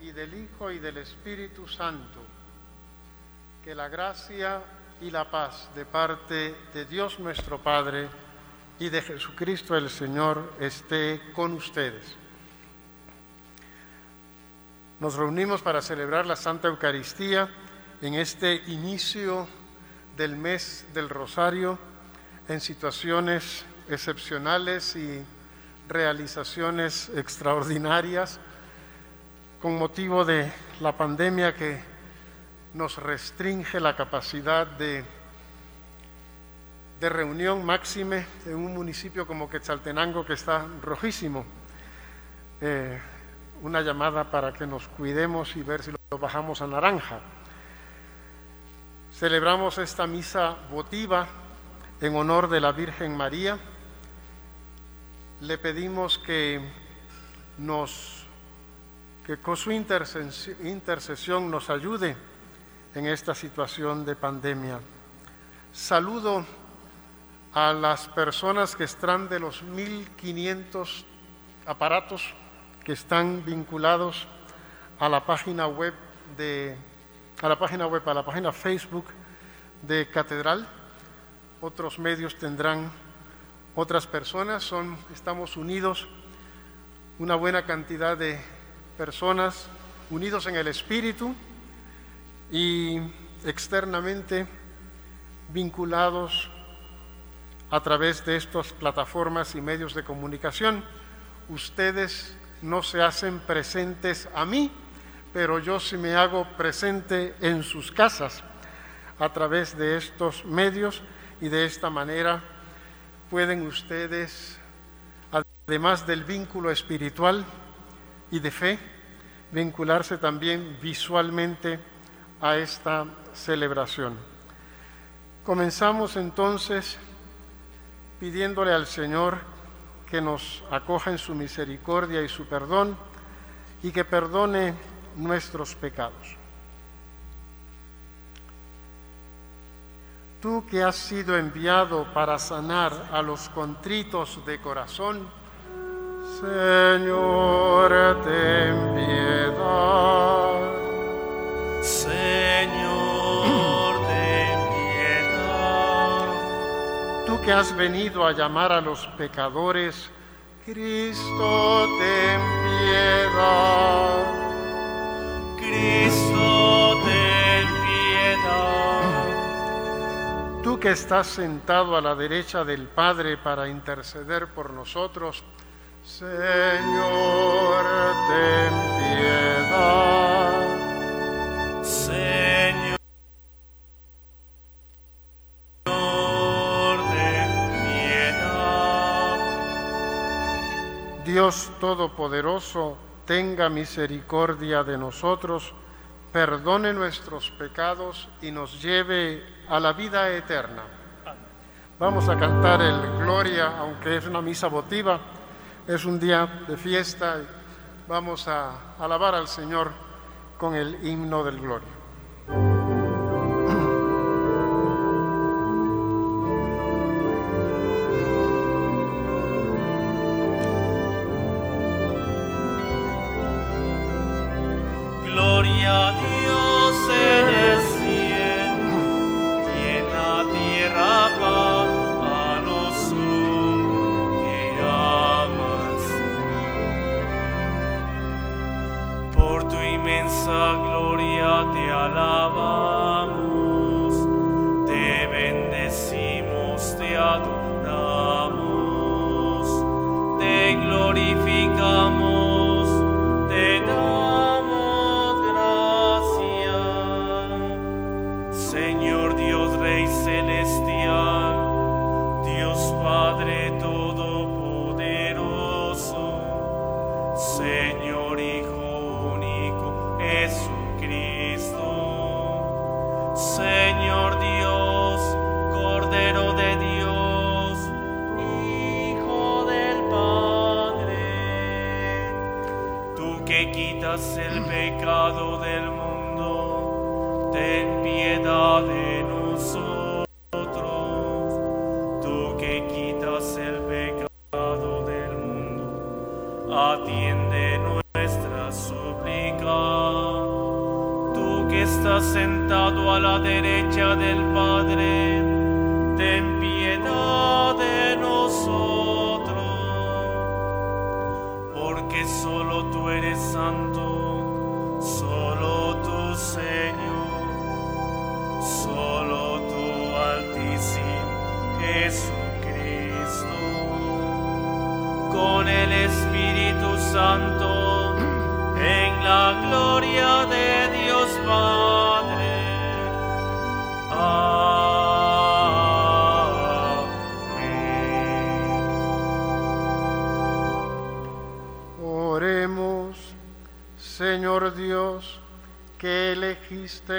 y del Hijo y del Espíritu Santo, que la gracia y la paz de parte de Dios nuestro Padre y de Jesucristo el Señor esté con ustedes. Nos reunimos para celebrar la Santa Eucaristía en este inicio del mes del Rosario en situaciones excepcionales y realizaciones extraordinarias con motivo de la pandemia que nos restringe la capacidad de, reunión máxime en un municipio como Quetzaltenango que está rojísimo. Eh, una llamada para que nos cuidemos y ver si lo bajamos a naranja. Celebramos esta misa votiva en honor de la Virgen María. Le pedimos que nos que con su intercesión nos ayude en esta situación de pandemia. Saludo a las personas que están de los 1.500 aparatos que están vinculados a la página web de a la página web, a la página Facebook de Catedral. Otros medios tendrán otras personas, son estamos unidos una buena cantidad de personas unidos en el espíritu y externamente vinculados a través de estas plataformas y medios de comunicación. Ustedes no se hacen presentes a mí, pero yo sí me hago presente en sus casas a través de estos medios y de esta manera pueden ustedes, además del vínculo espiritual y de fe, vincularse también visualmente a esta celebración. Comenzamos entonces pidiéndole al Señor que nos acoja en su misericordia y su perdón y que perdone nuestros pecados. Tú que has sido enviado para sanar a los contritos de corazón, Señor, ten piedad. Señor, ten piedad. Tú que has venido a llamar a los pecadores, Cristo, ten piedad. Cristo, ten piedad. Tú que estás sentado a la derecha del Padre para interceder por nosotros, Señor, ten piedad. Señor, ten piedad. Dios Todopoderoso, tenga misericordia de nosotros, perdone nuestros pecados y nos lleve a la vida eterna. Vamos a cantar el Gloria, aunque es una misa votiva, es un día de fiesta. y Vamos a alabar al Señor con el himno del Gloria. Señor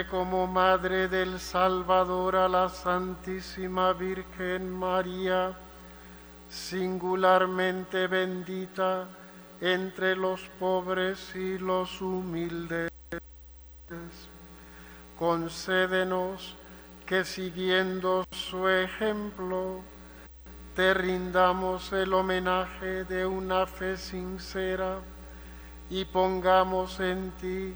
como Madre del Salvador a la Santísima Virgen María, singularmente bendita entre los pobres y los humildes. Concédenos que siguiendo su ejemplo, te rindamos el homenaje de una fe sincera y pongamos en ti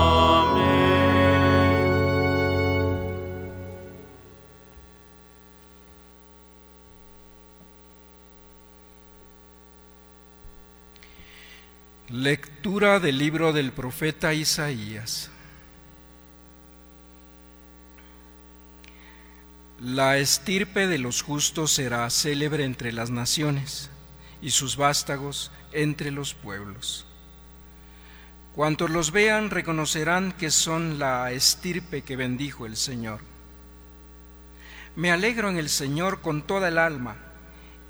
Lectura del libro del profeta Isaías. La estirpe de los justos será célebre entre las naciones y sus vástagos entre los pueblos. Cuantos los vean reconocerán que son la estirpe que bendijo el Señor. Me alegro en el Señor con toda el alma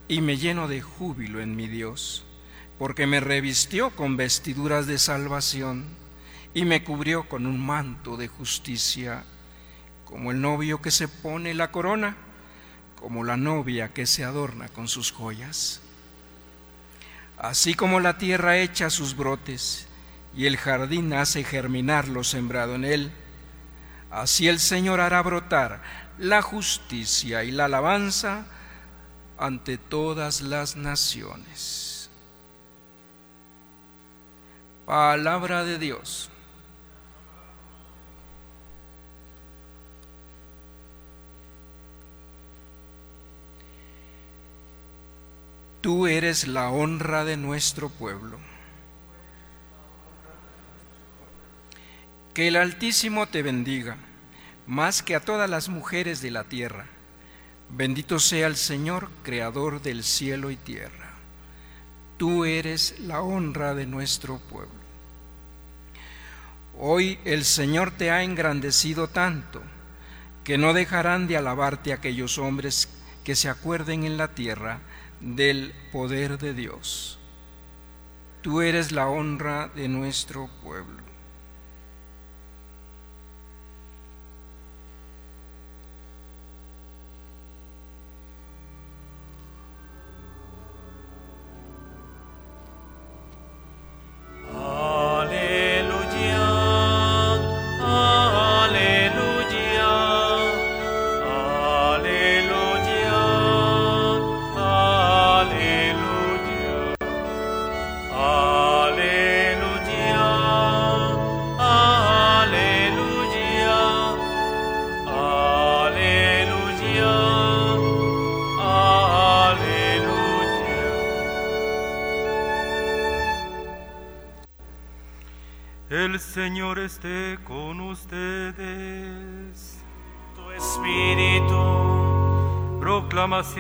y me lleno de júbilo en mi Dios, porque me revistió con vestiduras de salvación y me cubrió con un manto de justicia, como el novio que se pone la corona, como la novia que se adorna con sus joyas. Así como la tierra echa sus brotes y el jardín hace germinar lo sembrado en él, así el Señor hará brotar la justicia y la alabanza ante todas las naciones. Palabra de Dios. Tú eres la honra de nuestro pueblo. Que el Altísimo te bendiga, más que a todas las mujeres de la tierra. Bendito sea el Señor, Creador del cielo y tierra. Tú eres la honra de nuestro pueblo. Hoy el Señor te ha engrandecido tanto que no dejarán de alabarte aquellos hombres que se acuerden en la tierra del poder de Dios. Tú eres la honra de nuestro pueblo.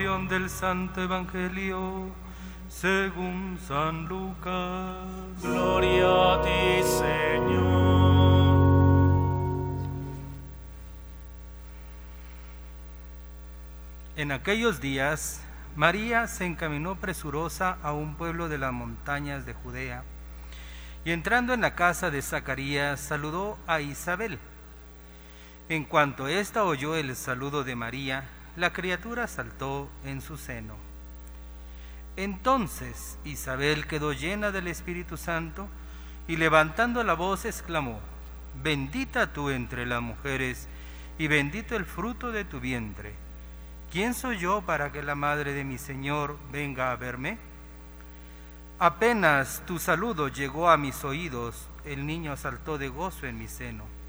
Proclamación del Santo Evangelio según San Lucas. Gloria a ti, Señor. En aquellos días, María se encaminó presurosa a un pueblo de las montañas de Judea, y entrando en la casa de Zacarías, saludó a Isabel. En cuanto ésta oyó el saludo de María, la criatura saltó en su seno. Entonces Isabel quedó llena del Espíritu Santo y levantando la voz exclamó, Bendita tú entre las mujeres y bendito el fruto de tu vientre. ¿Quién soy yo para que la madre de mi Señor venga a verme? Apenas tu saludo llegó a mis oídos, el niño saltó de gozo en mi seno.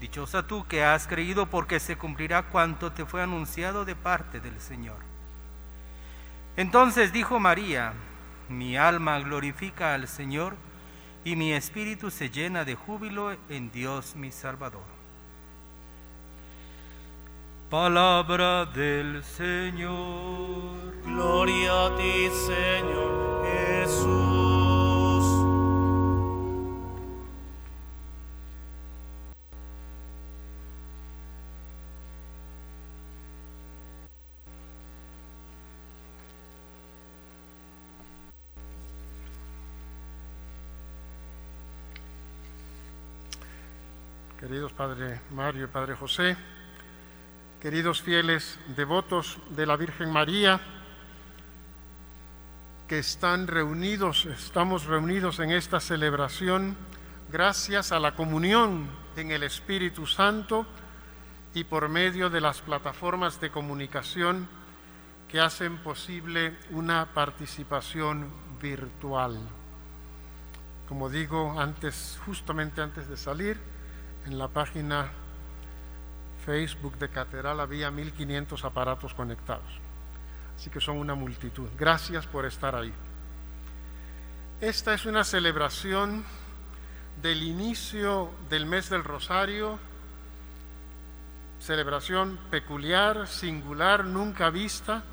Dichosa tú que has creído porque se cumplirá cuanto te fue anunciado de parte del Señor. Entonces dijo María, mi alma glorifica al Señor y mi espíritu se llena de júbilo en Dios mi Salvador. Palabra del Señor. Gloria a ti, Señor Jesús. Queridos Padre Mario y Padre José, queridos fieles devotos de la Virgen María, que están reunidos, estamos reunidos en esta celebración gracias a la comunión en el Espíritu Santo y por medio de las plataformas de comunicación que hacen posible una participación virtual. Como digo antes, justamente antes de salir, en la página Facebook de Catedral había 1500 aparatos conectados. Así que son una multitud. Gracias por estar ahí. Esta es una celebración del inicio del mes del Rosario, celebración peculiar, singular, nunca vista,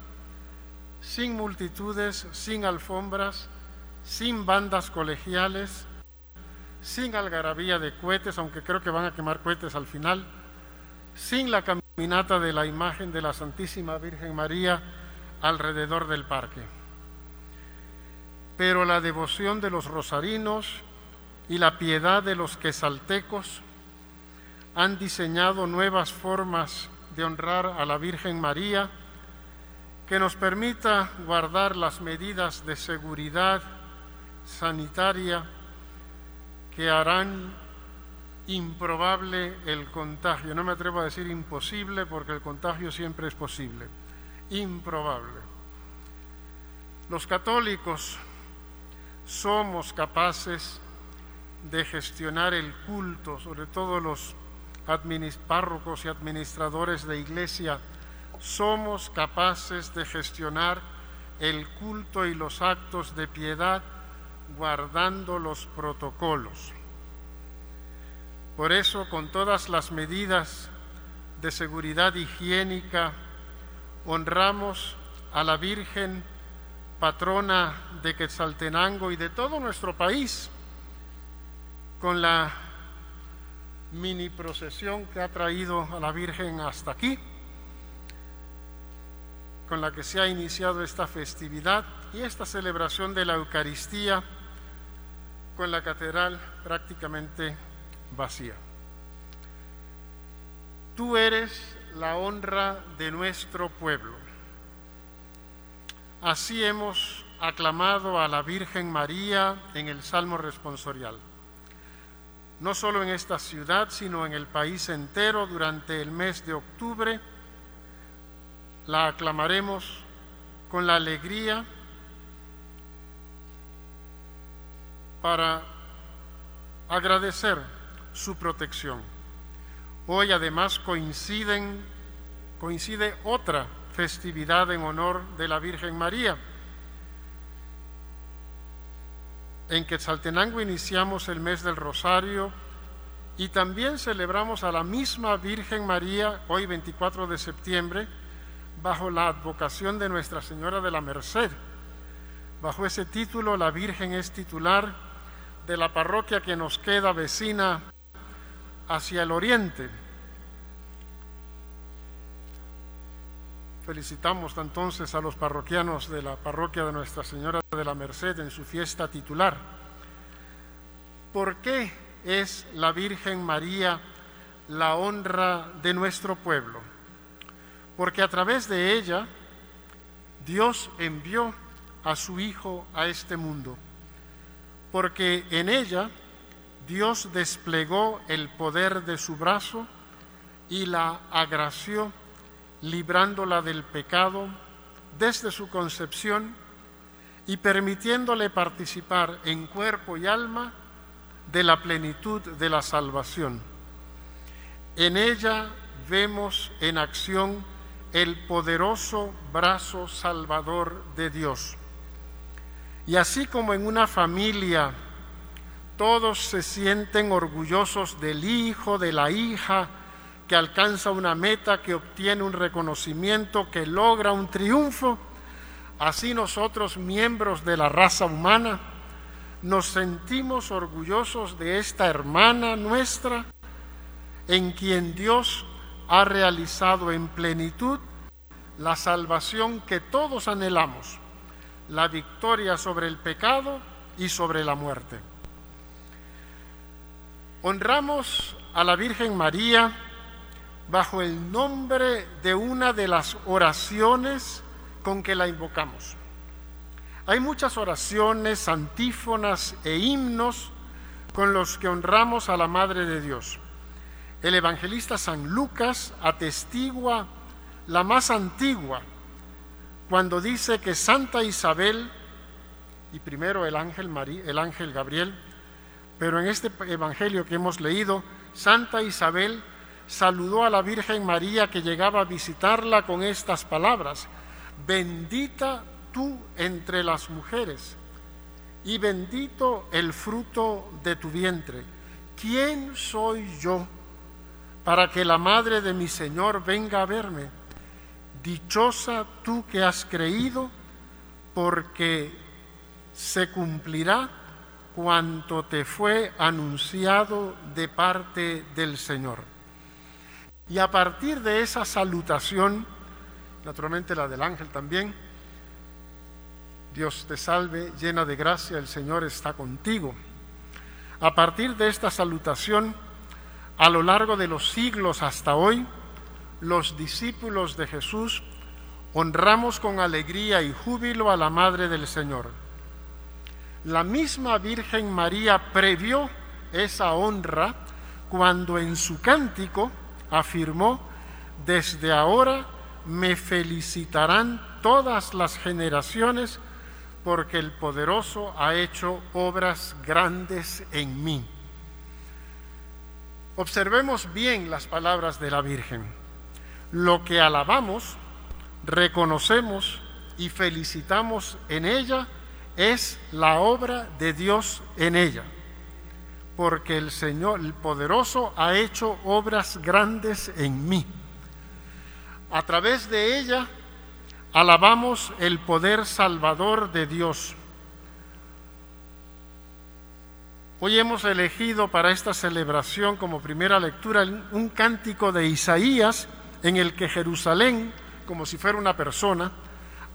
sin multitudes, sin alfombras, sin bandas colegiales, sin algarabía de cohetes, aunque creo que van a quemar cohetes al final, sin la caminata de la imagen de la Santísima Virgen María alrededor del parque. Pero la devoción de los rosarinos y la piedad de los quesaltecos han diseñado nuevas formas de honrar a la Virgen María que nos permita guardar las medidas de seguridad sanitaria que harán improbable el contagio. No me atrevo a decir imposible porque el contagio siempre es posible. Improbable. Los católicos somos capaces de gestionar el culto, sobre todo los párrocos y administradores de iglesia, somos capaces de gestionar el culto y los actos de piedad guardando los protocolos. Por eso, con todas las medidas de seguridad higiénica, honramos a la Virgen, patrona de Quetzaltenango y de todo nuestro país, con la mini procesión que ha traído a la Virgen hasta aquí, con la que se ha iniciado esta festividad y esta celebración de la Eucaristía con la catedral prácticamente vacía. Tú eres la honra de nuestro pueblo. Así hemos aclamado a la Virgen María en el Salmo responsorial. No solo en esta ciudad, sino en el país entero durante el mes de octubre, la aclamaremos con la alegría para agradecer su protección. Hoy además coincide otra festividad en honor de la Virgen María. En Quetzaltenango iniciamos el mes del Rosario y también celebramos a la misma Virgen María hoy 24 de septiembre bajo la advocación de Nuestra Señora de la Merced. Bajo ese título la Virgen es titular de la parroquia que nos queda vecina hacia el oriente. Felicitamos entonces a los parroquianos de la parroquia de Nuestra Señora de la Merced en su fiesta titular. ¿Por qué es la Virgen María la honra de nuestro pueblo? Porque a través de ella Dios envió a su Hijo a este mundo. Porque en ella Dios desplegó el poder de su brazo y la agració librándola del pecado desde su concepción y permitiéndole participar en cuerpo y alma de la plenitud de la salvación. En ella vemos en acción el poderoso brazo salvador de Dios. Y así como en una familia todos se sienten orgullosos del hijo, de la hija, que alcanza una meta, que obtiene un reconocimiento, que logra un triunfo, así nosotros, miembros de la raza humana, nos sentimos orgullosos de esta hermana nuestra, en quien Dios ha realizado en plenitud la salvación que todos anhelamos, la victoria sobre el pecado y sobre la muerte. Honramos a la Virgen María, bajo el nombre de una de las oraciones con que la invocamos. Hay muchas oraciones, antífonas e himnos con los que honramos a la Madre de Dios. El evangelista San Lucas atestigua la más antigua cuando dice que Santa Isabel y primero el ángel María, el ángel Gabriel, pero en este evangelio que hemos leído, Santa Isabel saludó a la Virgen María que llegaba a visitarla con estas palabras, bendita tú entre las mujeres y bendito el fruto de tu vientre. ¿Quién soy yo para que la madre de mi Señor venga a verme? Dichosa tú que has creído, porque se cumplirá cuanto te fue anunciado de parte del Señor. Y a partir de esa salutación, naturalmente la del ángel también, Dios te salve, llena de gracia, el Señor está contigo. A partir de esta salutación, a lo largo de los siglos hasta hoy, los discípulos de Jesús honramos con alegría y júbilo a la Madre del Señor. La misma Virgen María previó esa honra cuando en su cántico afirmó, desde ahora me felicitarán todas las generaciones porque el poderoso ha hecho obras grandes en mí. Observemos bien las palabras de la Virgen. Lo que alabamos, reconocemos y felicitamos en ella es la obra de Dios en ella porque el Señor, el poderoso, ha hecho obras grandes en mí. A través de ella alabamos el poder salvador de Dios. Hoy hemos elegido para esta celebración como primera lectura un cántico de Isaías en el que Jerusalén, como si fuera una persona,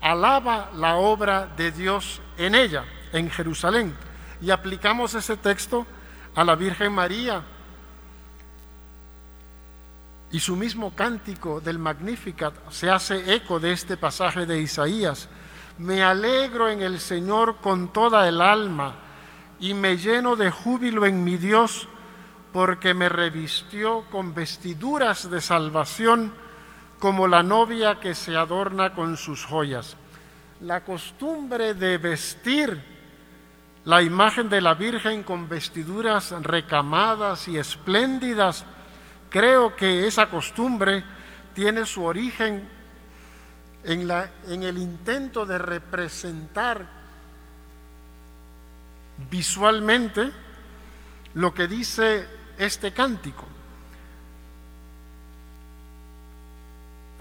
alaba la obra de Dios en ella, en Jerusalén. Y aplicamos ese texto a la Virgen María. Y su mismo cántico del Magnificat se hace eco de este pasaje de Isaías. Me alegro en el Señor con toda el alma y me lleno de júbilo en mi Dios porque me revistió con vestiduras de salvación como la novia que se adorna con sus joyas. La costumbre de vestir la imagen de la Virgen con vestiduras recamadas y espléndidas, creo que esa costumbre tiene su origen en, en el intento de representar visualmente lo que dice este cántico.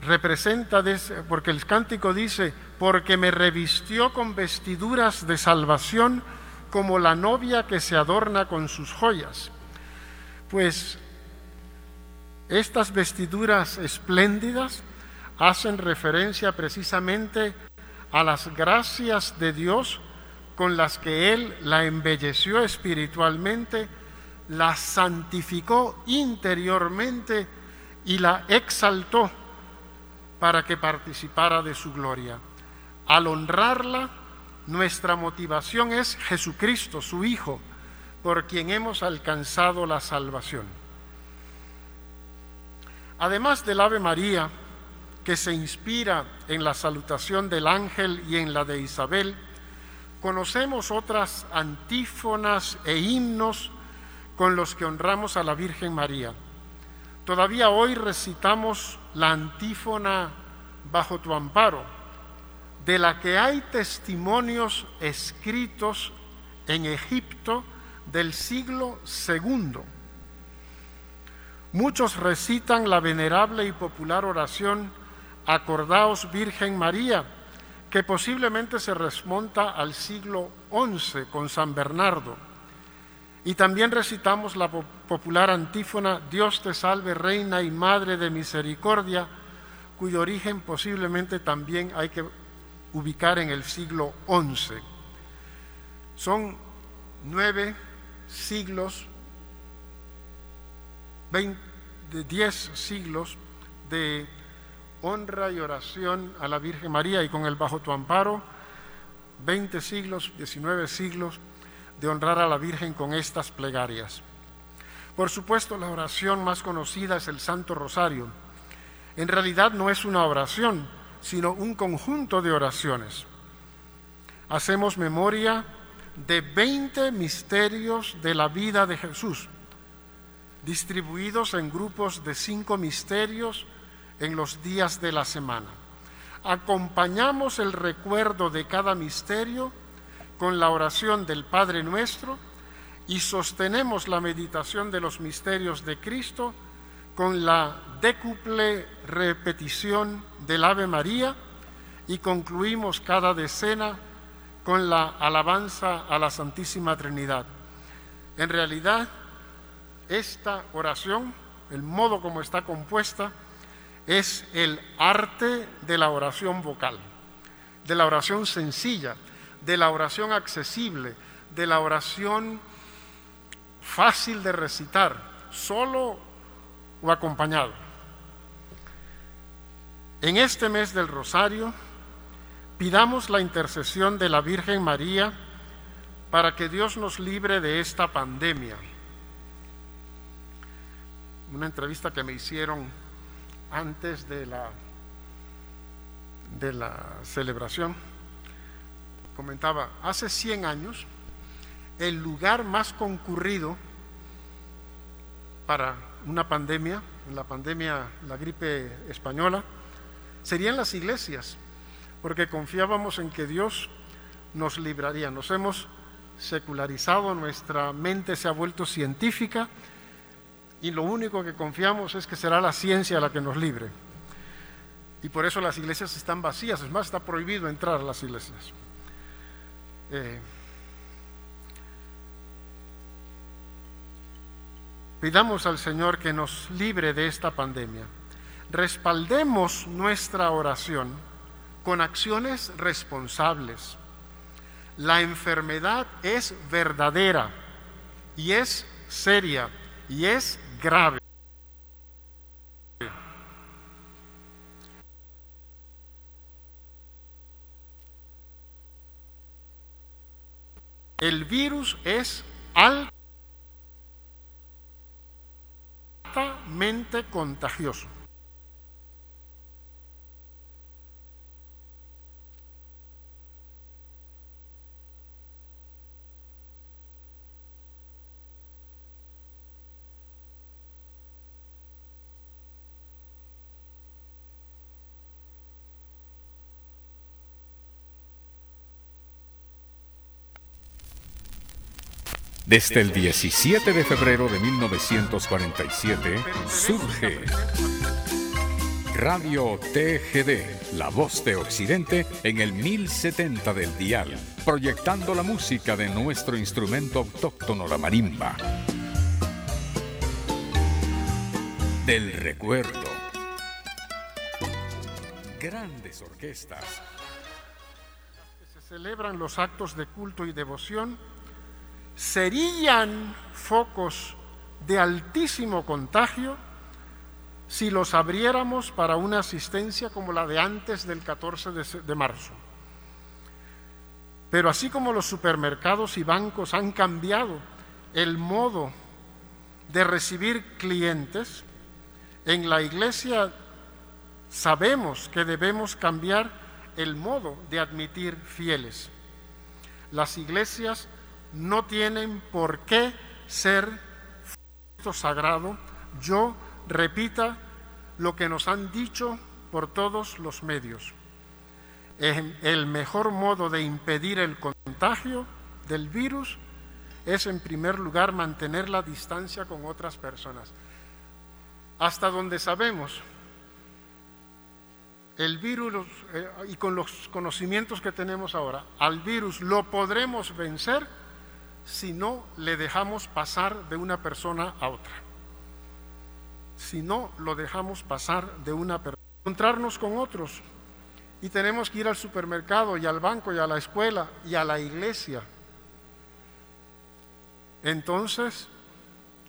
Representa, porque el cántico dice, porque me revistió con vestiduras de salvación, como la novia que se adorna con sus joyas. Pues estas vestiduras espléndidas hacen referencia precisamente a las gracias de Dios con las que Él la embelleció espiritualmente, la santificó interiormente y la exaltó para que participara de su gloria. Al honrarla, nuestra motivación es Jesucristo, su Hijo, por quien hemos alcanzado la salvación. Además del Ave María, que se inspira en la salutación del ángel y en la de Isabel, conocemos otras antífonas e himnos con los que honramos a la Virgen María. Todavía hoy recitamos la antífona bajo tu amparo, de la que hay testimonios escritos en Egipto del siglo II. Muchos recitan la venerable y popular oración Acordaos Virgen María, que posiblemente se remonta al siglo XI con San Bernardo. Y también recitamos la popular antífona Dios te salve, Reina y Madre de Misericordia, cuyo origen posiblemente también hay que ubicar en el siglo XI. Son nueve siglos, de diez siglos de honra y oración a la Virgen María y con el bajo tu amparo, 20 siglos, 19 siglos de honrar a la Virgen con estas plegarias. Por supuesto, la oración más conocida es el Santo Rosario. En realidad no es una oración, sino un conjunto de oraciones. Hacemos memoria de 20 misterios de la vida de Jesús, distribuidos en grupos de cinco misterios en los días de la semana. Acompañamos el recuerdo de cada misterio con la oración del Padre nuestro y sostenemos la meditación de los misterios de Cristo con la décuple repetición del Ave María y concluimos cada decena con la alabanza a la Santísima Trinidad. En realidad, esta oración, el modo como está compuesta, es el arte de la oración vocal, de la oración sencilla, de la oración accesible, de la oración fácil de recitar, solo o acompañado. En este mes del Rosario, pidamos la intercesión de la Virgen María para que Dios nos libre de esta pandemia. Una entrevista que me hicieron antes de la, de la celebración, comentaba, hace 100 años, el lugar más concurrido para una pandemia, la pandemia, la gripe española, serían las iglesias, porque confiábamos en que Dios nos libraría. Nos hemos secularizado, nuestra mente se ha vuelto científica y lo único que confiamos es que será la ciencia la que nos libre. Y por eso las iglesias están vacías, es más, está prohibido entrar a las iglesias. Eh, pidamos al Señor que nos libre de esta pandemia. Respaldemos nuestra oración con acciones responsables. La enfermedad es verdadera y es seria y es grave. El virus es altamente contagioso. Desde el 17 de febrero de 1947 surge Radio TGD, la voz de Occidente en el 1070 del dial, proyectando la música de nuestro instrumento autóctono, la marimba. Del recuerdo grandes orquestas. Se celebran los actos de culto y devoción, serían focos de altísimo contagio si los abriéramos para una asistencia como la de antes del 14 de, marzo. Pero así como los supermercados y bancos han cambiado el modo de recibir clientes, en la iglesia sabemos que debemos cambiar el modo de admitir fieles. Las iglesias no tienen por qué ser sagrado. Yo repita lo que nos han dicho por todos los medios. El mejor modo de impedir el contagio del virus es en primer lugar mantener la distancia con otras personas. Hasta donde sabemos, el virus, eh, y con los conocimientos que tenemos ahora, al virus lo podremos vencer si no le dejamos pasar de una persona a otra. Si no lo dejamos pasar de una persona. Encontrarnos con otros. Y tenemos que ir al supermercado y al banco y a la escuela y a la iglesia entonces,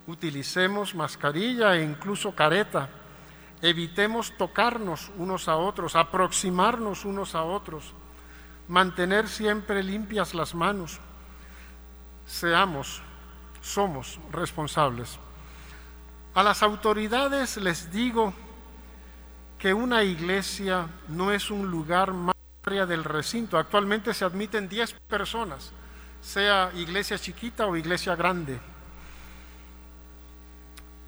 utilicemos mascarilla e incluso careta. Evitemos tocarnos unos a otros, aproximarnos unos a otros, mantener siempre limpias las manos. Seamos, somos responsables. A las autoridades les digo que una iglesia no es un lugar más del recinto. Actualmente se admiten 10 personas sea iglesia chiquita o iglesia grande.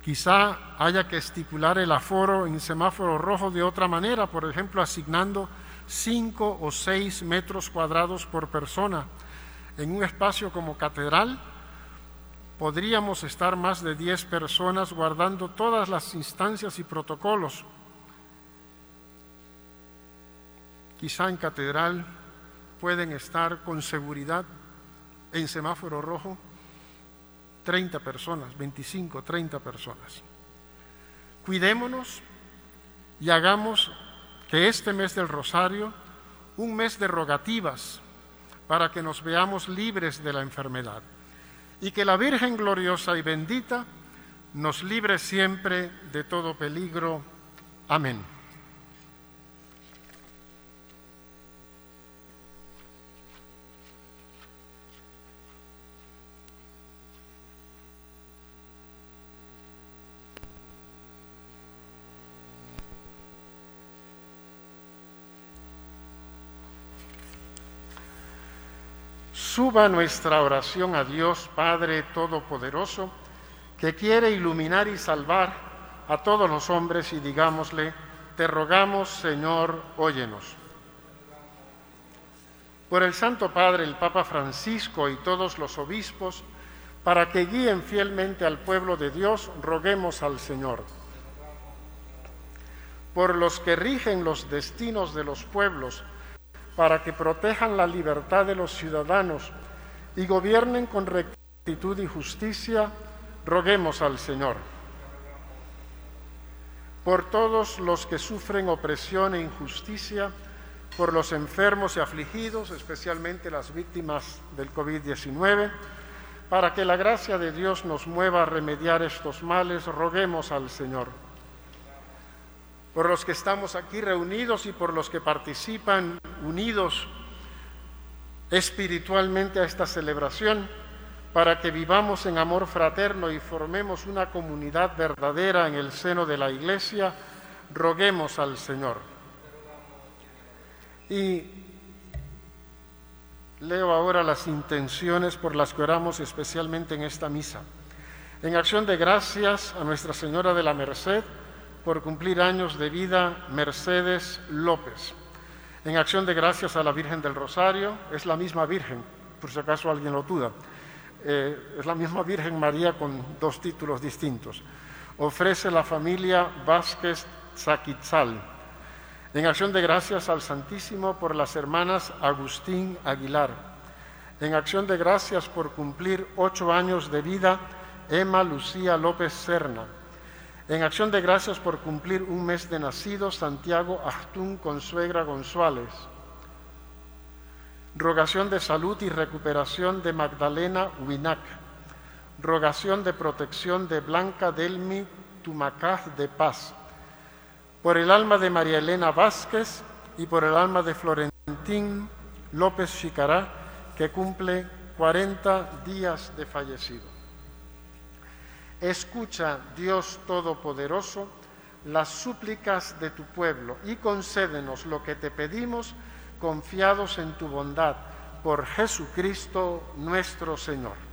Quizá haya que estipular el aforo en semáforo rojo de otra manera, por ejemplo, asignando cinco o seis metros cuadrados por persona. En un espacio como catedral podríamos estar más de diez personas guardando todas las instancias y protocolos. Quizá en catedral pueden estar con seguridad en semáforo rojo 30 personas, 25, 30 personas. Cuidémonos y hagamos que este mes del Rosario, un mes de rogativas, para que nos veamos libres de la enfermedad. Y que la Virgen gloriosa y bendita nos libre siempre de todo peligro. Amén. Suba nuestra oración a Dios Padre Todopoderoso, que quiere iluminar y salvar a todos los hombres y digámosle, te rogamos Señor, óyenos. Por el Santo Padre, el Papa Francisco y todos los obispos, para que guíen fielmente al pueblo de Dios, roguemos al Señor. Por los que rigen los destinos de los pueblos, para que protejan la libertad de los ciudadanos y gobiernen con rectitud y justicia, roguemos al Señor. Por todos los que sufren opresión e injusticia, por los enfermos y afligidos, especialmente las víctimas del COVID-19, para que la gracia de Dios nos mueva a remediar estos males, roguemos al Señor por los que estamos aquí reunidos y por los que participan unidos espiritualmente a esta celebración, para que vivamos en amor fraterno y formemos una comunidad verdadera en el seno de la Iglesia, roguemos al Señor. Y leo ahora las intenciones por las que oramos especialmente en esta misa. En acción de gracias a Nuestra Señora de la Merced, por cumplir años de vida Mercedes López. En acción de gracias a la Virgen del Rosario, es la misma Virgen, por si acaso alguien lo duda, eh, es la misma Virgen María con dos títulos distintos. Ofrece la familia Vázquez Zaquitzal. En acción de gracias al Santísimo por las hermanas Agustín Aguilar. En acción de gracias por cumplir ocho años de vida Emma Lucía López Serna En acción de gracias por cumplir un mes de nacido, Santiago Achtún Consuegra González. Rogación de salud y recuperación de Magdalena Winac. Rogación de protección de Blanca Delmi Tumacaz de Paz. Por el alma de María Elena Vázquez y por el alma de Florentín López Chicará, que cumple 40 días de fallecido. Escucha, Dios Todopoderoso, las súplicas de tu pueblo y concédenos lo que te pedimos confiados en tu bondad por Jesucristo nuestro Señor.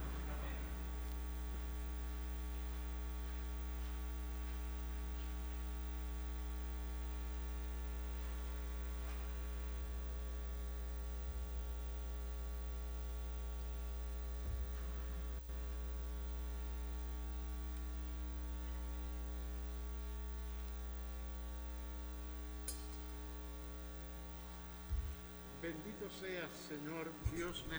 Bendito seas, Señor Dios del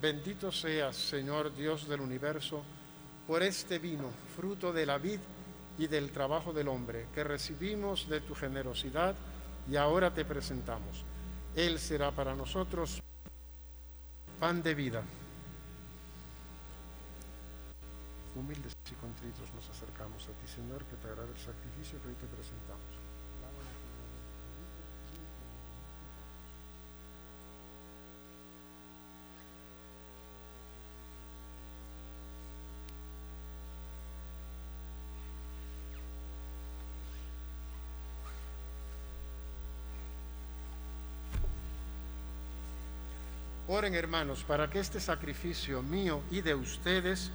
Bendito seas, Señor Dios del universo, por este vino, fruto de la vid y del trabajo del hombre, que recibimos de tu generosidad y ahora te presentamos. Él será para nosotros pan de vida. Humildes y contritos nos acercamos a ti, Señor, que te agrade el sacrificio que hoy te presentamos. Oren hermanos para que este sacrificio mío y de ustedes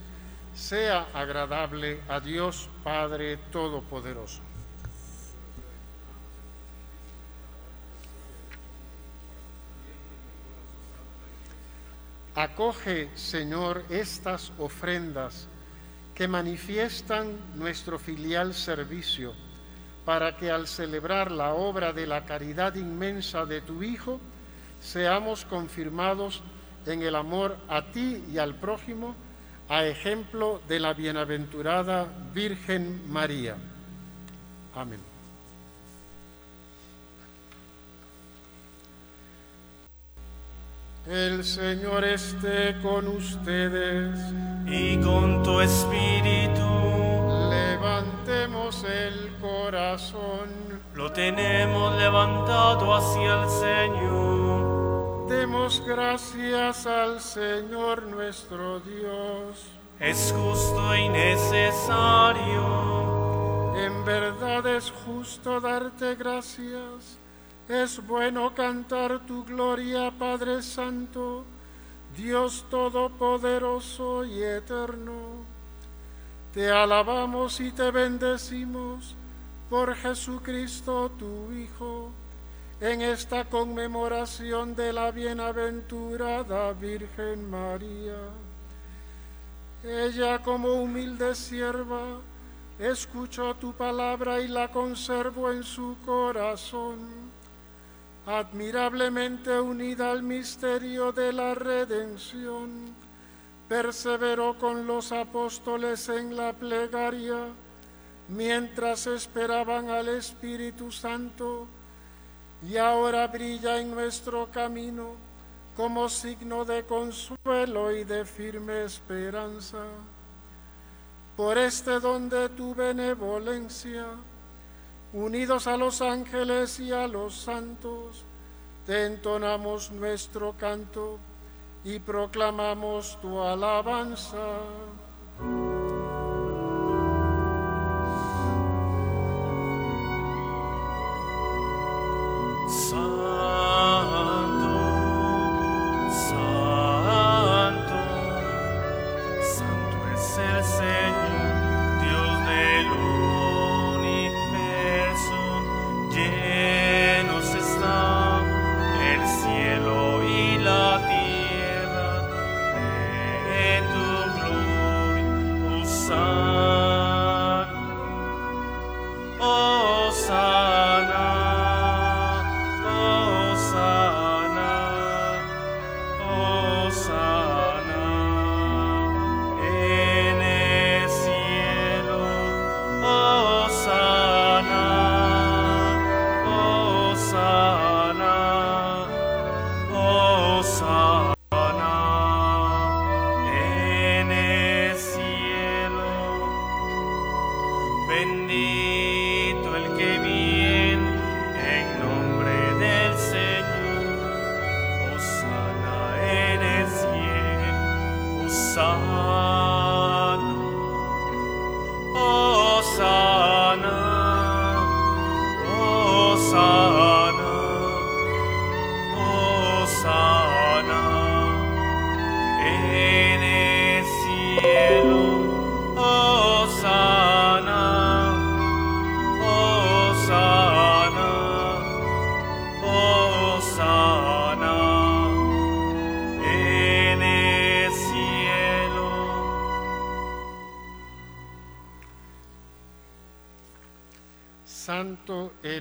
sea agradable a Dios Padre Todopoderoso. Acoge, Señor, estas ofrendas que manifiestan nuestro filial servicio, para que al celebrar la obra de la caridad inmensa de tu Hijo, seamos confirmados en el amor a ti y al prójimo, a ejemplo de la bienaventurada Virgen María. Amén. El Señor esté con ustedes. y con tu espíritu Levantemos el corazón. lo tenemos levantado hacia el Señor. Demos gracias al Señor nuestro Dios. Es justo y necesario. En verdad es justo darte gracias. Es bueno cantar tu gloria, Padre Santo, Dios Todopoderoso y Eterno. Te alabamos y te bendecimos por Jesucristo tu Hijo, en esta conmemoración de la bienaventurada Virgen María. Ella como humilde sierva escuchó tu palabra y la conservó en su corazón, admirablemente unida al misterio de la redención. Perseveró con los apóstoles en la plegaria mientras esperaban al Espíritu Santo y ahora brilla en nuestro camino como signo de consuelo y de firme esperanza. Por este don de tu benevolencia, unidos a los ángeles y a los santos, te entonamos nuestro canto y proclamamos tu alabanza. Santo,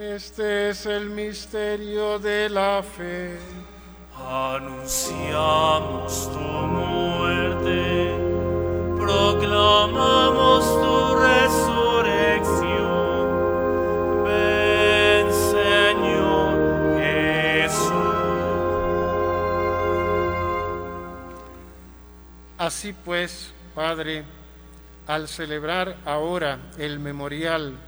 Este es el misterio de la fe. Anunciamos tu muerte, proclamamos tu resurrección. Ven, Señor Jesús. Así pues, Padre, al celebrar ahora el memorial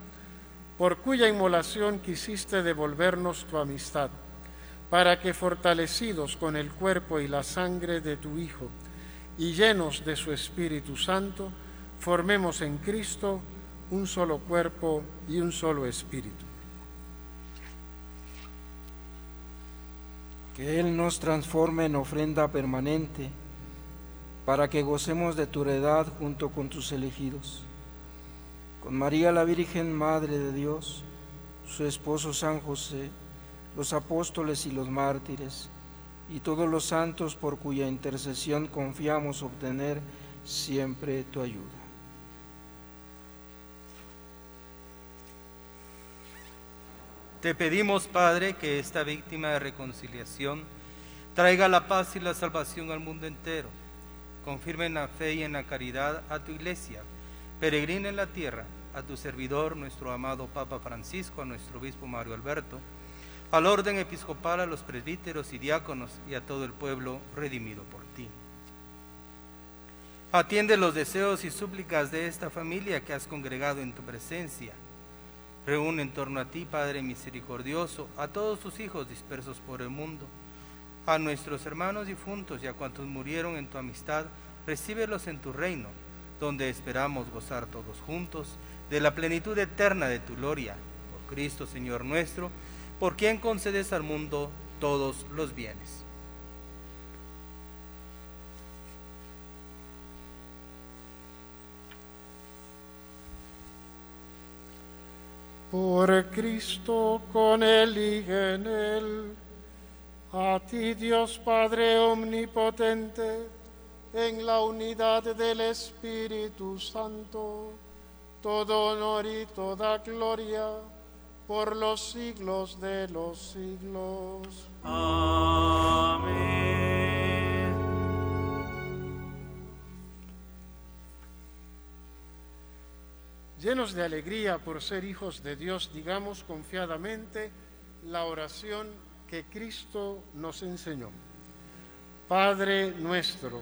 por cuya inmolación quisiste devolvernos tu amistad, para que fortalecidos con el cuerpo y la sangre de tu Hijo y llenos de su Espíritu Santo, formemos en Cristo un solo cuerpo y un solo espíritu. Que Él nos transforme en ofrenda permanente, para que gocemos de tu heredad junto con tus elegidos con María la Virgen, Madre de Dios, su esposo San José, los apóstoles y los mártires, y todos los santos por cuya intercesión confiamos obtener siempre tu ayuda. Te pedimos, Padre, que esta víctima de reconciliación traiga la paz y la salvación al mundo entero. Confirme en la fe y en la caridad a tu iglesia. Peregrina en la tierra, a tu servidor, nuestro amado Papa Francisco, a nuestro obispo Mario Alberto, al orden episcopal, a los presbíteros y diáconos y a todo el pueblo redimido por ti. Atiende los deseos y súplicas de esta familia que has congregado en tu presencia. Reúne en torno a ti, Padre misericordioso, a todos tus hijos dispersos por el mundo, a nuestros hermanos difuntos y a cuantos murieron en tu amistad, recíbelos en tu reino, donde esperamos gozar todos juntos de la plenitud eterna de tu gloria, por Cristo Señor nuestro, por quien concedes al mundo todos los bienes. por Cristo con Él y en Él. A ti Dios Padre Omnipotente, en la unidad del Espíritu Santo, todo honor y toda gloria por los siglos de los siglos. Amén. Llenos de alegría por ser hijos de Dios, digamos confiadamente la oración que Cristo nos enseñó. Padre nuestro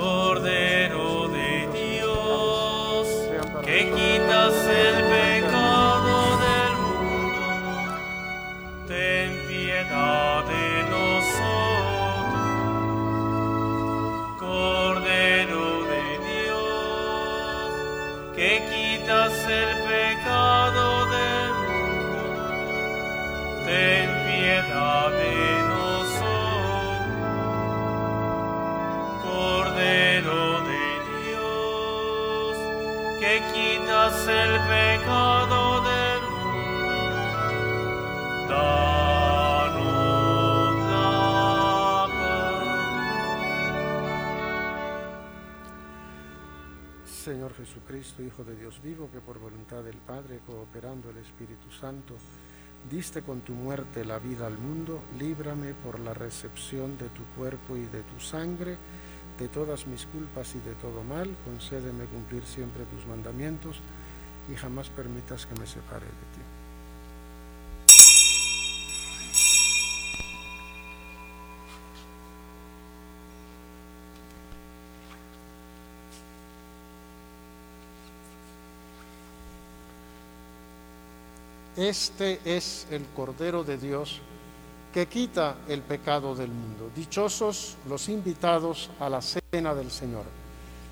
Cordero pecado. Señor Jesucristo, Hijo de Dios vivo, que por voluntad del Padre, cooperando el Espíritu Santo, diste con tu muerte la vida al mundo, líbrame por la recepción de tu cuerpo y de tu sangre, de todas mis culpas y de todo mal, concédeme cumplir siempre tus mandamientos y jamás permitas que me separe de ti. Este es el Cordero de Dios que quita el pecado del mundo. Dichosos los invitados a la cena del Señor.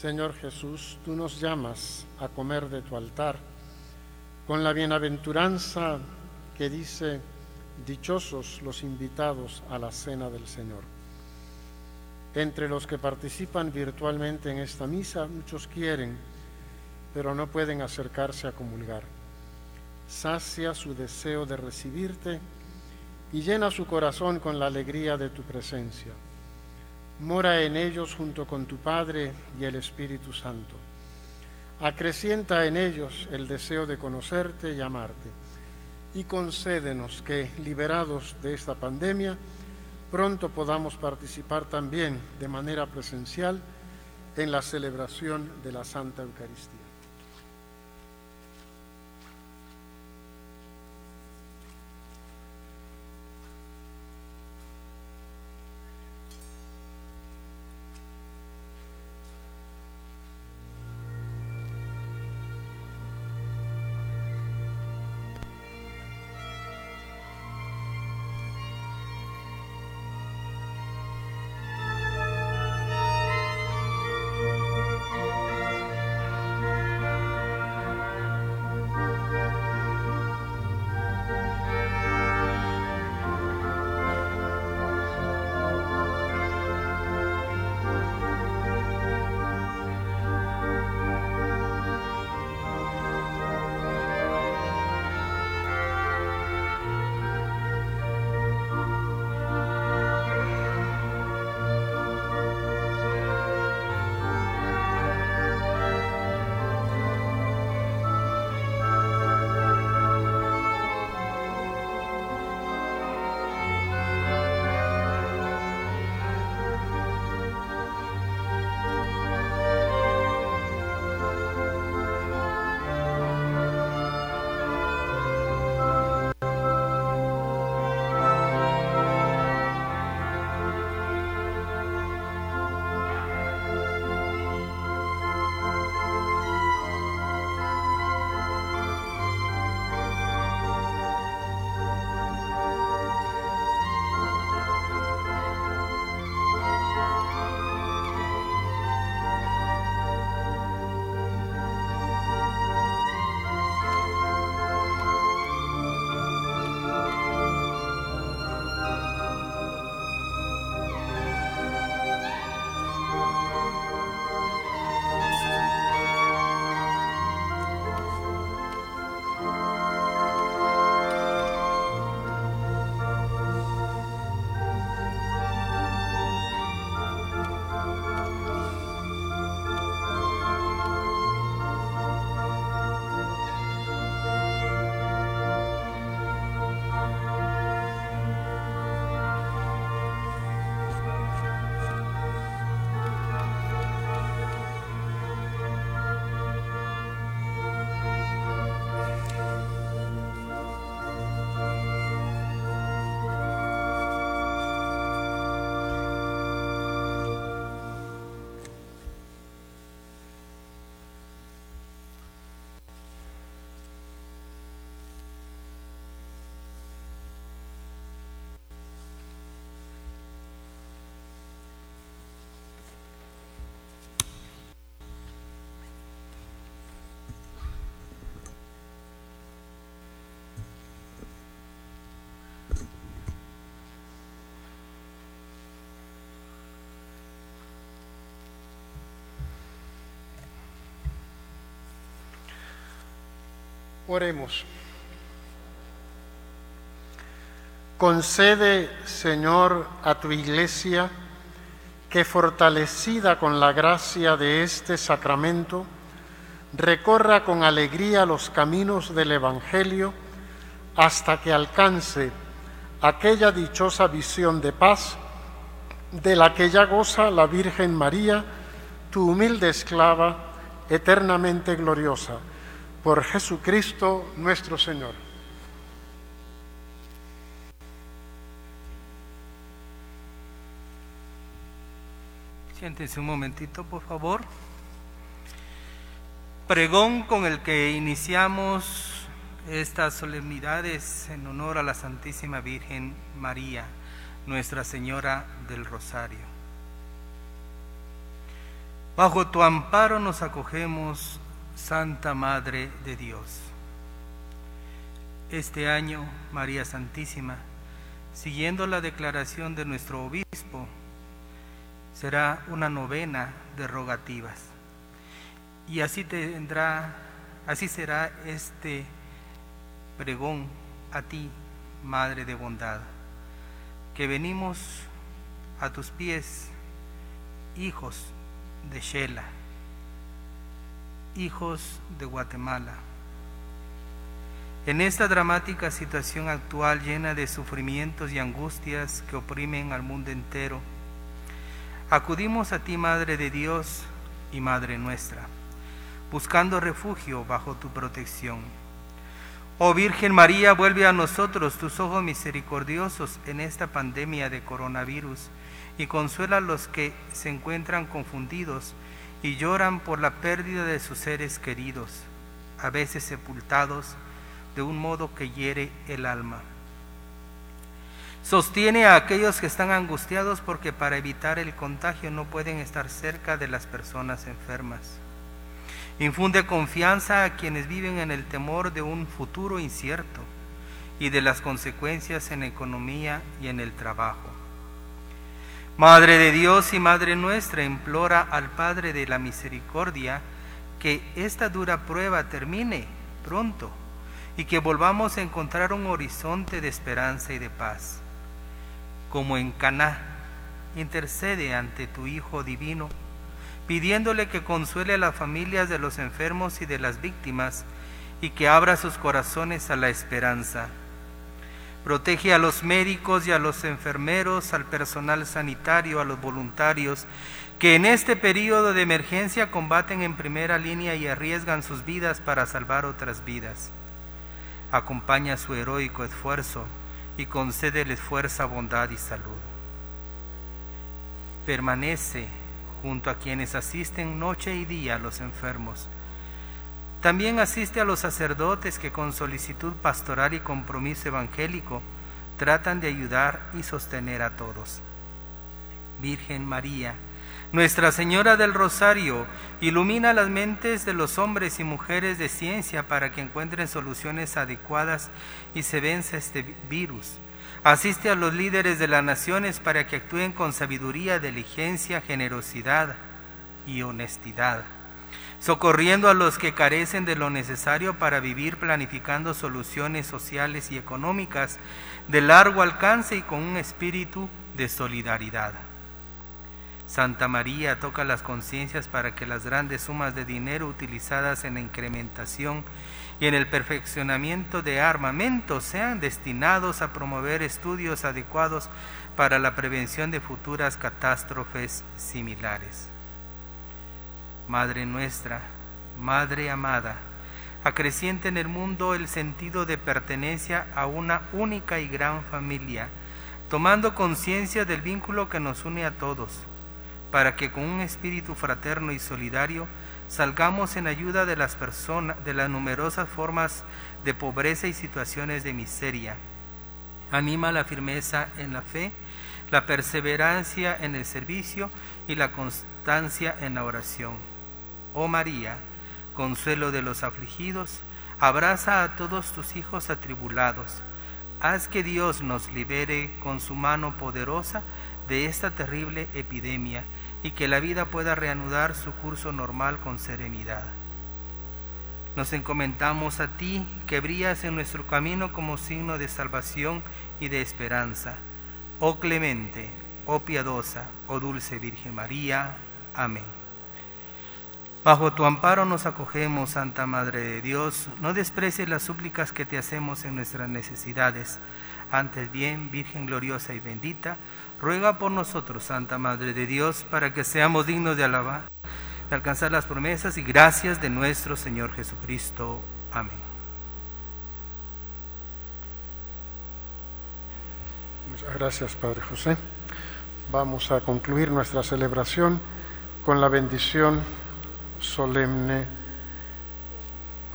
Señor Jesús, tú nos llamas a comer de tu altar con la bienaventuranza que dice, dichosos los invitados a la cena del Señor. Entre los que participan virtualmente en esta misa, muchos quieren, pero no pueden acercarse a comulgar. Sacia su deseo de recibirte y llena su corazón con la alegría de tu presencia. Mora en ellos junto con tu Padre y el Espíritu Santo. Acrecienta en ellos el deseo de conocerte y amarte. Y concédenos que, liberados de esta pandemia, pronto podamos participar también de manera presencial en la celebración de la Santa Eucaristía. Oremos. Concede, Señor, a tu iglesia que fortalecida con la gracia de este sacramento, recorra con alegría los caminos del Evangelio hasta que alcance aquella dichosa visión de paz de la que ya goza la Virgen María, tu humilde esclava, eternamente gloriosa por Jesucristo nuestro Señor. Siéntese un momentito, por favor. Pregón con el que iniciamos estas solemnidades en honor a la Santísima Virgen María, Nuestra Señora del Rosario. Bajo tu amparo nos acogemos, Santa Madre de Dios. Este año, María Santísima, siguiendo la declaración de nuestro obispo, será una novena de rogativas. Y así tendrá, así será este pregón a ti, Madre de bondad, que venimos a tus pies, hijos de Shela, hijos de Guatemala. En esta dramática situación actual llena de sufrimientos y angustias que oprimen al mundo entero, acudimos a ti, Madre de Dios y Madre nuestra, buscando refugio bajo tu protección. Oh Virgen María, vuelve a nosotros tus ojos misericordiosos en esta pandemia de coronavirus y consuela a los que se encuentran confundidos y lloran por la pérdida de sus seres queridos, a veces sepultados de un modo que hiere el alma. Sostiene a aquellos que están angustiados porque para evitar el contagio no pueden estar cerca de las personas enfermas. Infunde confianza a quienes viven en el temor de un futuro incierto y de las consecuencias en economía y en el trabajo. Madre de Dios y Madre nuestra, implora al Padre de la Misericordia que esta dura prueba termine pronto y que volvamos a encontrar un horizonte de esperanza y de paz. Como en Caná, intercede ante tu Hijo divino, pidiéndole que consuele a las familias de los enfermos y de las víctimas y que abra sus corazones a la esperanza Protege a los médicos y a los enfermeros, al personal sanitario, a los voluntarios, que en este periodo de emergencia combaten en primera línea y arriesgan sus vidas para salvar otras vidas. Acompaña su heroico esfuerzo y concédeles fuerza, bondad y salud. Permanece junto a quienes asisten noche y día a los enfermos también asiste a los sacerdotes que con solicitud pastoral y compromiso evangélico tratan de ayudar y sostener a todos. Virgen María, Nuestra Señora del Rosario, ilumina las mentes de los hombres y mujeres de ciencia para que encuentren soluciones adecuadas y se venza este virus. Asiste a los líderes de las naciones para que actúen con sabiduría, diligencia, generosidad y honestidad socorriendo a los que carecen de lo necesario para vivir planificando soluciones sociales y económicas de largo alcance y con un espíritu de solidaridad. Santa María toca las conciencias para que las grandes sumas de dinero utilizadas en la incrementación y en el perfeccionamiento de armamentos sean destinados a promover estudios adecuados para la prevención de futuras catástrofes similares. Madre nuestra, Madre amada, acreciente en el mundo el sentido de pertenencia a una única y gran familia, tomando conciencia del vínculo que nos une a todos, para que con un espíritu fraterno y solidario salgamos en ayuda de las personas, de las numerosas formas de pobreza y situaciones de miseria. Anima la firmeza en la fe, la perseverancia en el servicio y la constancia en la oración oh María, consuelo de los afligidos, abraza a todos tus hijos atribulados. Haz que Dios nos libere con su mano poderosa de esta terrible epidemia y que la vida pueda reanudar su curso normal con serenidad. Nos encomendamos a ti que brillas en nuestro camino como signo de salvación y de esperanza. Oh clemente, oh piadosa, oh dulce Virgen María. Amén. Bajo tu amparo nos acogemos, Santa Madre de Dios. No desprecies las súplicas que te hacemos en nuestras necesidades. Antes bien, Virgen gloriosa y bendita, ruega por nosotros, Santa Madre de Dios, para que seamos dignos de alabar, de alcanzar las promesas y gracias de nuestro Señor Jesucristo. Amén. Muchas gracias, Padre José. Vamos a concluir nuestra celebración con la bendición solemne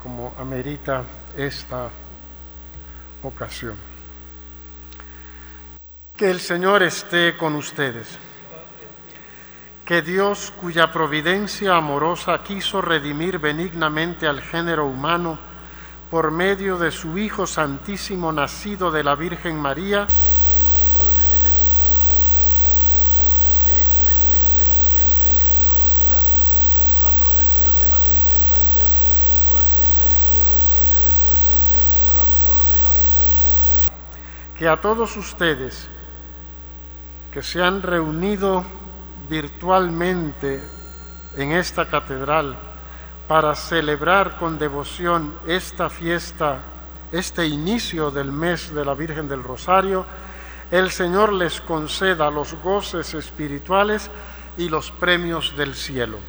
como amerita esta ocasión. Que el Señor esté con ustedes. que Dios, cuya providencia amorosa quiso redimir benignamente al género humano por medio de su Hijo Santísimo nacido de la Virgen María, que a todos ustedes que se han reunido virtualmente en esta catedral para celebrar con devoción esta fiesta, este inicio del mes de la Virgen del Rosario, el Señor les conceda los goces espirituales y los premios del cielo.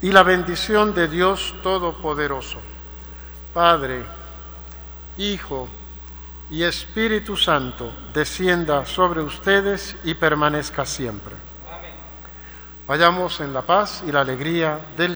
Y la bendición de Dios Todopoderoso, Padre, Hijo, y Espíritu Santo descienda sobre ustedes y permanezca siempre. Vayamos en la paz y la alegría del